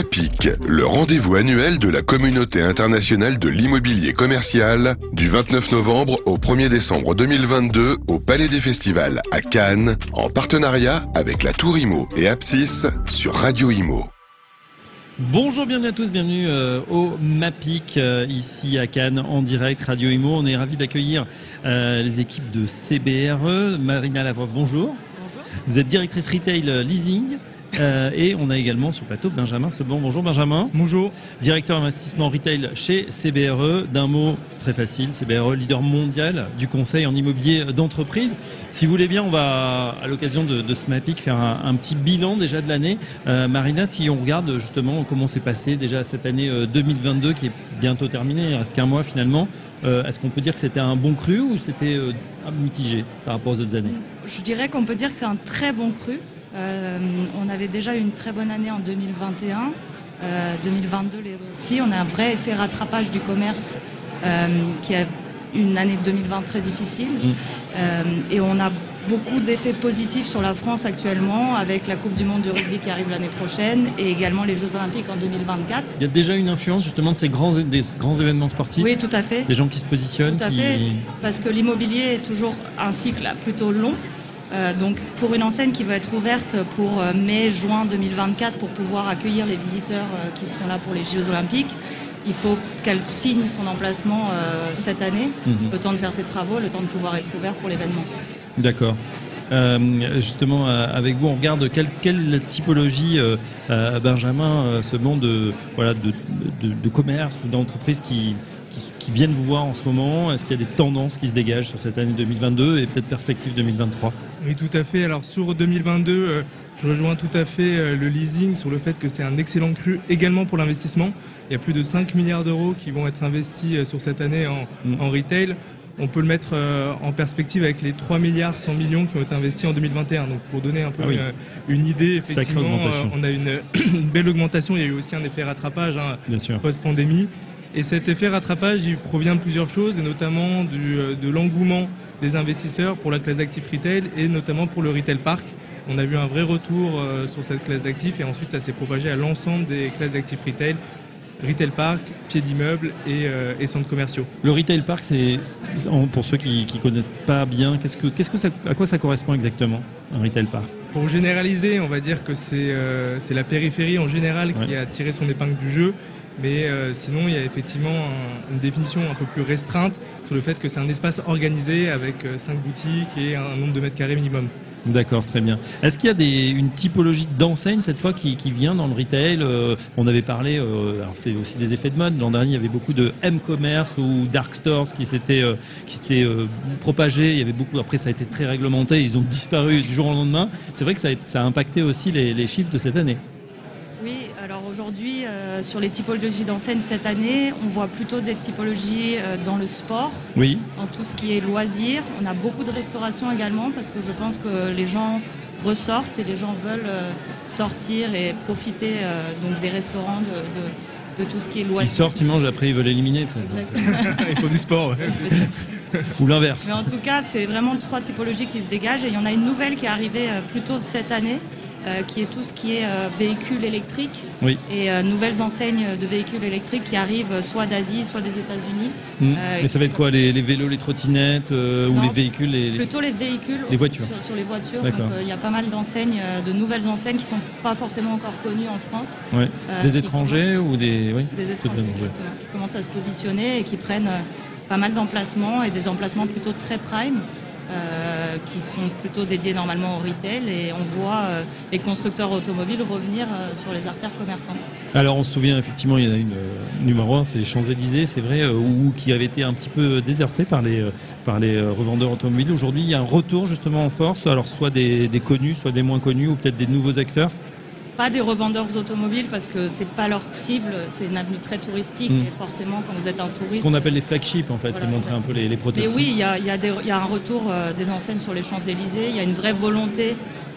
MAPIC, le rendez-vous annuel de la communauté internationale de l'immobilier commercial, du 29 novembre au 1er décembre 2022 au Palais des Festivals à Cannes, en partenariat avec la Tour Imo et Apsis sur Radio Imo. Bonjour, bienvenue à tous, bienvenue euh, au MAPIC euh, ici à Cannes en direct Radio Imo. On est ravis d'accueillir euh, les équipes de CBRE. Marina Lavrov, bonjour. Bonjour. Vous êtes directrice retail leasing. Euh, et on a également sur le plateau Benjamin Sebon. Bonjour Benjamin. Bonjour. Directeur investissement retail chez CBRE. D'un mot très facile, CBRE, leader mondial du conseil en immobilier d'entreprise. Si vous voulez bien, on va, à l'occasion de, de ce MAPIC, faire un, un, petit bilan déjà de l'année. Euh, Marina, si on regarde justement comment s'est passé déjà cette année euh, 2022 qui est bientôt terminée, il reste qu'un mois finalement. Euh, Est-ce qu'on peut dire que c'était un bon cru ou c'était euh, mitigé par rapport aux autres années? Je dirais qu'on peut dire que c'est un très bon cru. Euh, on avait déjà eu une très bonne année en 2021. Euh, 2022 les aussi. On a un vrai effet rattrapage du commerce euh, qui a une année 2020 très difficile. Mmh. et on a beaucoup d'effets positifs sur la France actuellement avec la Coupe du Monde de rugby qui arrive l'année prochaine et également les Jeux Olympiques en 2024. Il y a déjà une influence justement de ces grands, des grands événements sportifs? Oui, tout à fait. Des gens qui se positionnent Tout à qui... fait, parce que l'immobilier est toujours un cycle plutôt long. Euh, donc pour une enseigne qui va être ouverte pour euh, mai-juin 2024 pour pouvoir accueillir les visiteurs euh, qui seront là pour les Jeux Olympiques, il faut qu'elle signe son emplacement cette année, -hmm. le temps de faire ses travaux, le temps de pouvoir être ouvert pour l'événement. D'accord. Justement, avec vous, on regarde quelle, quelle typologie, Benjamin, ce monde de, voilà, de, de, de commerce ou d'entreprise qui, qui, viennent vous voir en ce moment Est-ce qu'il y a des tendances qui se dégagent sur cette année 2022 et peut-être perspective 2023 Oui, tout à fait. Alors sur 2022, euh, je rejoins tout à fait euh, le leasing sur le fait que c'est un excellent cru également pour l'investissement. Il y a plus de 5 milliards d'euros qui vont être investis euh, sur cette année en, mmh. en retail. On peut le mettre en perspective avec les 3 milliards 100 millions qui ont été investis en 2021. Donc pour donner un peu ah oui. une, une, idée, effectivement, on a une, une, belle augmentation. Il y a eu aussi un effet rattrapage hein, post-pandémie. Et cet effet rattrapage, il provient de plusieurs choses, et notamment du, de l'engouement des investisseurs pour la classe d'actifs retail et notamment pour le retail park. On a vu un vrai retour euh, sur cette classe d'actifs et ensuite ça s'est propagé à l'ensemble des classes d'actifs retail, retail park, pieds d'immeubles et, euh, et, centres commerciaux. Le retail park, c'est pour ceux qui ne connaissent pas bien, qu'est-ce que, qu'est-ce que ça, à quoi ça correspond exactement un retail park Pour généraliser, on va dire que c'est euh, la périphérie en général ouais. qui a tiré son épingle du jeu. Mais euh, sinon, il y a effectivement un, une définition un peu plus restreinte sur le fait que c'est un espace organisé avec euh, cinq boutiques et un nombre de mètres carrés minimum. D'accord, très bien. Est-ce qu'il y a une typologie d'enseigne cette fois qui, vient dans le retail euh, On avait parlé, euh, alors c'est aussi des effets de mode. L'an dernier, il y avait beaucoup de M-commerce ou dark stores qui s'étaient qui s'étaient propagés. Il y avait beaucoup. Après, ça a été très réglementé. Ils ont disparu du jour au lendemain. C'est vrai que ça a, impacté aussi les chiffres de cette année. Aujourd'hui, euh, sur les typologies d'enseignes cette année, on voit plutôt des typologies euh, dans le sport, oui. dans tout ce qui est loisirs. On a beaucoup de restauration également parce que je pense que les gens ressortent et les gens veulent euh, sortir et profiter euh, donc des restaurants de, de, de, tout ce qui est loisirs. Ils sortent, ils mangent, après ils veulent éliminer. il faut du sport. Ouais. Ou l'inverse. Mais en tout cas, c'est vraiment trois typologies qui se dégagent et il y en a une nouvelle qui est arrivée plus tôt cette année euh, qui est tout ce qui est euh, véhicules électriques oui. et euh, nouvelles enseignes de véhicules électriques qui arrivent soit d'Asie, soit des États-Unis. Mmh. Mais ça va être quoi les, les, vélos, les trottinettes ou les véhicules les, Plutôt les véhicules. Les voitures. Sur, sur les voitures. Il y a pas mal d'enseignes, de nouvelles enseignes qui sont pas forcément encore connues en France. Ouais. des étrangers ou des. Oui, des étrangers qui commencent à se positionner et qui prennent pas mal d'emplacements et des emplacements plutôt très prime. Euh, qui sont plutôt dédiés normalement au retail et on voit euh, les constructeurs automobiles revenir euh, sur les artères commerçantes. Alors on se souvient effectivement il y en a une numéro 1 c'est Champs-Élysées c'est vrai ou qui avait été un petit peu déserté par les par les revendeurs automobiles. Aujourd'hui il y a un retour justement en force alors soit des connus soit des moins connus ou peut-être des nouveaux acteurs pas des revendeurs automobiles parce que c'est pas leur cible, c'est une avenue très touristique mmh. et forcément quand vous êtes un touriste. Ce qu'on appelle les flagships en fait, voilà, c'est montrer un peu les, les prototypes. Mais oui, il y a, y, a y a, un retour euh, des enseignes sur les Champs-Élysées, il y a une vraie volonté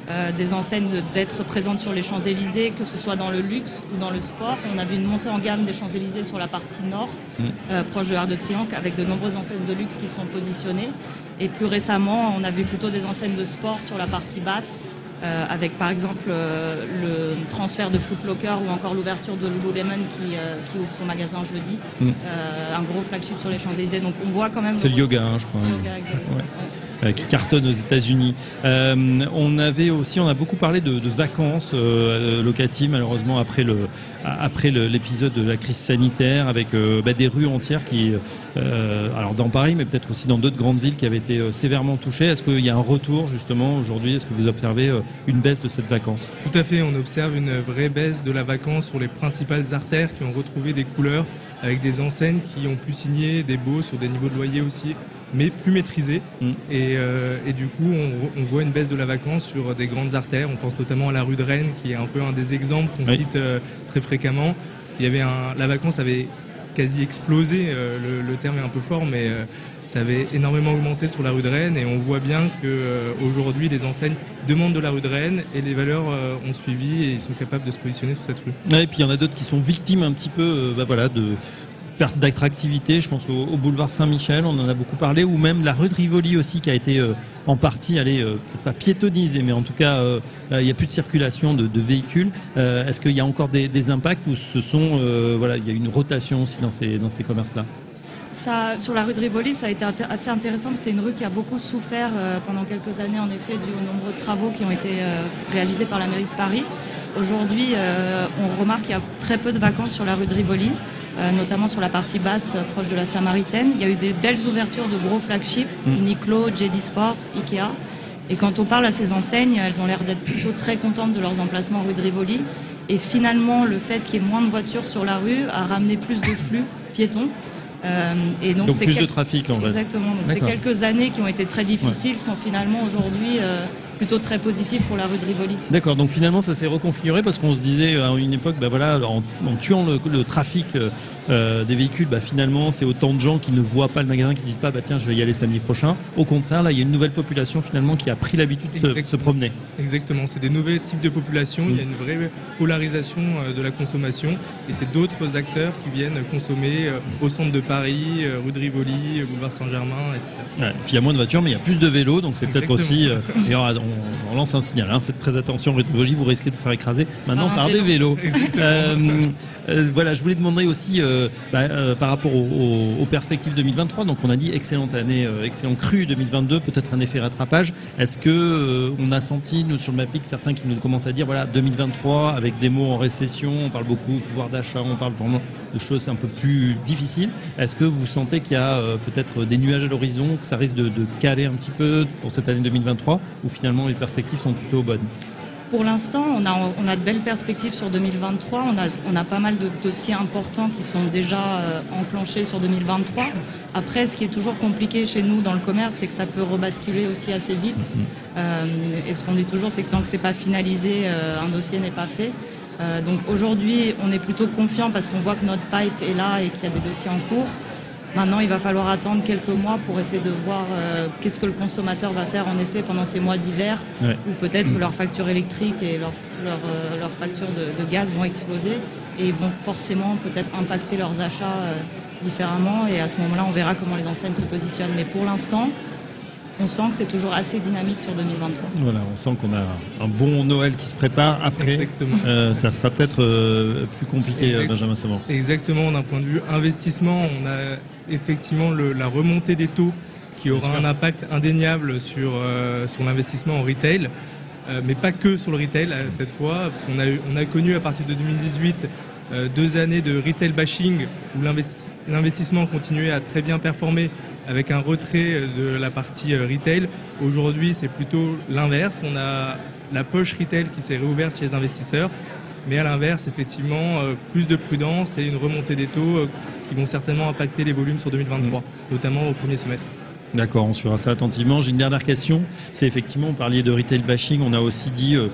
euh, des enseignes d'être présentes sur les Champs-Élysées, que ce soit dans le luxe ou dans le sport. On a vu une montée en gamme des Champs-Élysées sur la partie nord, mmh. euh, proche de l'Arc de Triomphe, avec de nombreuses enseignes de luxe qui sont positionnées. Et plus récemment, on a vu plutôt des enseignes de sport sur la partie basse euh, avec par exemple euh, le transfert de Footlocker ou encore l'ouverture de Lululemon qui, euh, qui ouvre son magasin jeudi, Mm. Un gros flagship sur les Champs-Élysées. Donc on voit quand même. C'est le yoga, hein, je crois. Yoga, exactement. Ouais. Euh, qui cartonne aux États-Unis. Euh, on avait aussi, on a beaucoup parlé de, de vacances euh, locatives, malheureusement après le après l'épisode de la crise sanitaire, avec bah, des rues entières qui, alors dans Paris, mais peut-être aussi dans d'autres grandes villes qui avaient été sévèrement touchées. Est-ce qu'il y a un retour justement aujourd'hui? Est-ce que vous observez une baisse de cette vacance? Tout à fait, on observe une vraie baisse de la vacance sur les principales artères qui ont retrouvé des couleurs avec des enseignes qui ont pu signer des baux sur des niveaux de loyer aussi, mais plus maîtrisés. Mm. Et, euh, et du coup, on, on voit une baisse de la vacance sur des grandes artères. On pense notamment à la rue de Rennes, qui est un peu un des exemples qu'on Oui. cite euh, très fréquemment. Il y avait un, la vacance avait quasi explosé. euh, le, le terme est un peu fort, mais ça avait énormément augmenté sur la rue de Rennes. Et on voit bien euh, aujourd'hui, les enseignes demandent de la rue de Rennes et les valeurs euh, ont suivi et ils sont capables de se positionner sur cette rue. Et puis il y en a d'autres qui sont victimes un petit peu, euh, bah, voilà, de perte d'attractivité. Je pense au, boulevard Saint-Michel, on en a beaucoup parlé, ou même la rue de Rivoli aussi, qui a été euh, en partie, allez, euh, peut-être pas piétonnisée, mais en tout cas, il n'y a plus de circulation de, véhicules. Est-ce qu'il y a encore des, des impacts ou ce sont, voilà, il y a une rotation aussi dans ces dans ces commerces-là? Ça, sur la rue de Rivoli, ça a été assez intéressant. C'est une rue qui a beaucoup souffert euh, pendant quelques années, en effet, dû aux nombreux travaux qui ont été euh, réalisés par la mairie de Paris. Aujourd'hui, euh, on remarque qu'il y a très peu de vacances sur la rue de Rivoli, notamment sur la partie basse, proche de la Samaritaine. Il y a eu des belles ouvertures de gros flagships, Uniqlo, JD Sports, Ikea. Et quand on parle à ces enseignes, elles ont l'air d'être plutôt très contentes de leurs emplacements rue de Rivoli. Et finalement, le fait qu'il y ait moins de voitures sur la rue a ramené plus de flux piétons. Euh, et donc, plus de trafic, en fait. Exactement. Donc ces D'accord. quelques années qui ont été très difficiles sont finalement aujourd'hui euh, plutôt très positives pour la rue de Rivoli. D'accord, donc finalement ça s'est reconfiguré parce qu'on se disait à une époque, bah voilà, en, en tuant le, le trafic euh, des véhicules, bah finalement c'est autant de gens qui ne voient pas le magasin, qui se disent pas, bah tiens, je vais y aller samedi prochain. Au contraire, là, il y a une nouvelle population finalement qui a pris l'habitude de se, promener. Exactement, c'est des nouveaux types de populations, il y a une vraie polarisation euh, de la consommation et c'est d'autres acteurs qui viennent consommer euh, au centre de Paris, rue de Rivoli, boulevard Saint-Germain, etc. Ouais, et puis il y a moins de voitures, mais il y a plus de vélos, donc c'est peut-être aussi. Euh, et on, on lance un signal, hein, faites très attention, rue de Rivoli, vous risquez de vous faire écraser maintenant Par un par des vélo. vélos. Euh, voilà, je voulais demander aussi euh, bah, euh, par rapport aux, perspectives 2023. Donc on a dit excellente année, euh, excellent cru 2022, peut-être un effet rattrapage. Est-ce que on a senti nous sur le Mapic certains qui nous commencent à dire voilà 2023 avec des mots en récession, on parle beaucoup pouvoir d'achat, on parle vraiment de choses un peu plus difficiles. Est-ce que vous sentez qu'il y a peut-être des nuages à l'horizon, que ça risque de, de caler un petit peu pour cette année 2023, ou finalement les perspectives sont plutôt bonnes? Pour l'instant, on a, on a de belles perspectives sur 2023. On a, on a pas mal de dossiers importants qui sont déjà euh, enclenchés sur 2023. Après, ce qui est toujours compliqué chez nous dans le commerce, c'est que ça peut rebasculer aussi assez vite. Euh, et ce qu'on dit toujours, c'est que tant que c'est pas finalisé, euh, un dossier n'est pas fait. Euh, donc aujourd'hui, on est plutôt confiant parce qu'on voit que notre pipe est là et qu'il y a des dossiers en cours. Maintenant, il va falloir attendre quelques mois pour essayer de voir euh, qu'est-ce que le consommateur va faire en effet pendant ces mois d'hiver, Ouais. où peut-être que leur facture électrique et leur, leur, euh, leur facture de, de gaz vont exploser et vont forcément peut-être impacter leurs achats euh, différemment. Et à ce moment-là, on verra comment les enseignes se positionnent. Mais pour l'instant, on sent que c'est toujours assez dynamique sur 2023. Voilà, on sent qu'on a un bon Noël qui se prépare. Après, Exactement. euh, ça sera peut-être euh, plus compliqué, Exact. Benjamin Sauvant. Exactement, d'un point de vue investissement, on a effectivement le- la remontée des taux qui aura un impact indéniable sur, euh, sur l'investissement en retail, euh, mais pas que sur le retail euh, cette fois, parce qu'on a, eu- on a connu à partir de 2018 euh, deux années de retail bashing où l'investi- l'investissement continuait à très bien performer avec un retrait de la partie retail. Aujourd'hui, c'est plutôt l'inverse. On a la poche retail qui s'est réouverte chez les investisseurs. Mais à l'inverse, effectivement, euh, plus de prudence et une remontée des taux euh, qui vont certainement impacter les volumes sur 2023, notamment au premier semestre. D'accord, on suivra ça attentivement. J'ai une dernière question. C'est effectivement, on parlait de retail bashing. On a aussi dit euh,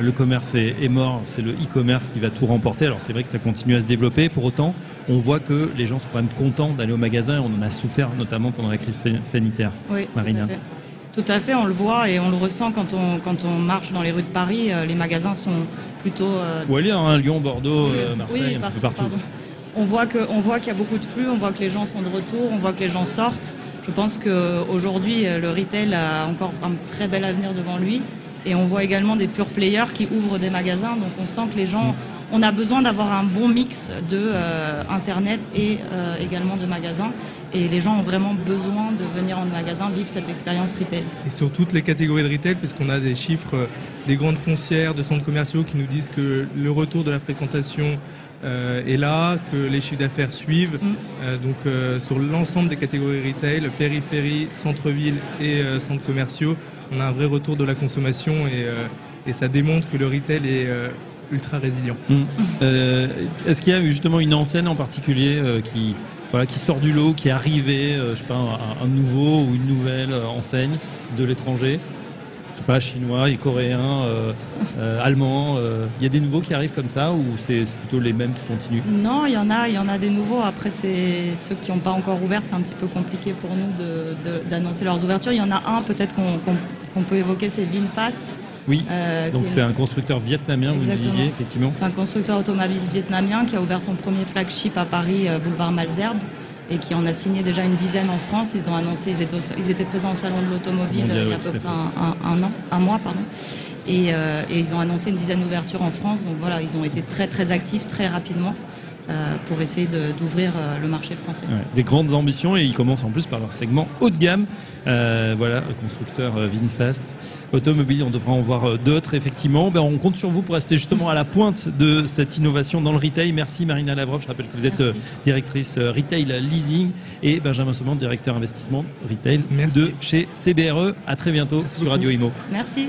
le commerce est, est mort. C'est le e-commerce qui va tout remporter. Alors c'est vrai que ça continue à se développer. Pour autant, on voit que les gens sont quand même contents d'aller au magasin. On en a souffert notamment pendant la crise san- sanitaire. Oui, Marina. Tout à, fait. On le voit et on le ressent quand on, quand on marche dans les rues de Paris. euh, les magasins sont plutôt euh, Ou aller à Lyon, Bordeaux, Oui, euh, Marseille, oui, un peu partout, pardon. On voit que, on voit qu'il y a beaucoup de flux, on voit que les gens sont de retour, on voit que les gens sortent. Je pense qu'aujourd'hui, le retail a encore un très bel avenir devant lui. Et on voit également des pure players qui ouvrent des magasins. Donc on sent que les gens, on a besoin d'avoir un bon mix de euh, Internet et euh, également de magasins. Et les gens ont vraiment besoin de venir en magasin vivre cette expérience retail. Et sur toutes les catégories de retail, puisqu'on a des chiffres euh, des grandes foncières, de centres commerciaux qui nous disent que le retour de la fréquentation est là, que les chiffres d'affaires suivent. Mm. donc sur l'ensemble des catégories retail, périphérie, centre-ville et centres commerciaux, on a un vrai retour de la consommation et, et ça démontre que le retail est ultra résilient. Mm. Euh, est-ce qu'il y a justement une enseigne en particulier euh, qui, voilà, qui sort du lot, qui est arrivée, euh, je sais pas, un, nouveau ou une nouvelle enseigne de l'étranger? Je sais pas, chinois, coréens, allemands. Il y a des nouveaux qui arrivent comme ça ou c'est plutôt les mêmes qui continuent? Non, il y en a, il y en a des nouveaux. Après, c'est ceux qui n'ont pas encore ouvert, c'est un petit peu compliqué pour nous d'annoncer leurs ouvertures. Il y en a un peut-être qu'on peut évoquer, c'est Vinfast. Oui, euh, donc c'est un constructeur vietnamien, vous le disiez, effectivement. C'est un constructeur automobile vietnamien qui a ouvert son premier flagship à Paris, euh, boulevard Malzerbe, et qui en a signé déjà une dizaine en France. Ils ont annoncé, ils étaient, ils étaient présents au salon de l'automobile euh, il y a à peu près un, an, un mois, pardon. Et, et, ils ont annoncé une dizaine d'ouvertures en France. Donc voilà, ils ont été très très actifs très rapidement. Euh, pour essayer d'ouvrir euh, le marché français. des grandes ambitions et ils commencent en plus par leur segment haut de gamme. Euh, voilà, constructeur Vinfast. Automobile, on devra en voir d'autres effectivement. Ben, on compte sur vous pour rester justement à la pointe de cette innovation dans le retail. Merci Marina Lavrov. Je rappelle que vous êtes directrice retail leasing et Benjamin Saumon, directeur investissement retail de chez CBRE. À très bientôt sur Radio Imo. Merci.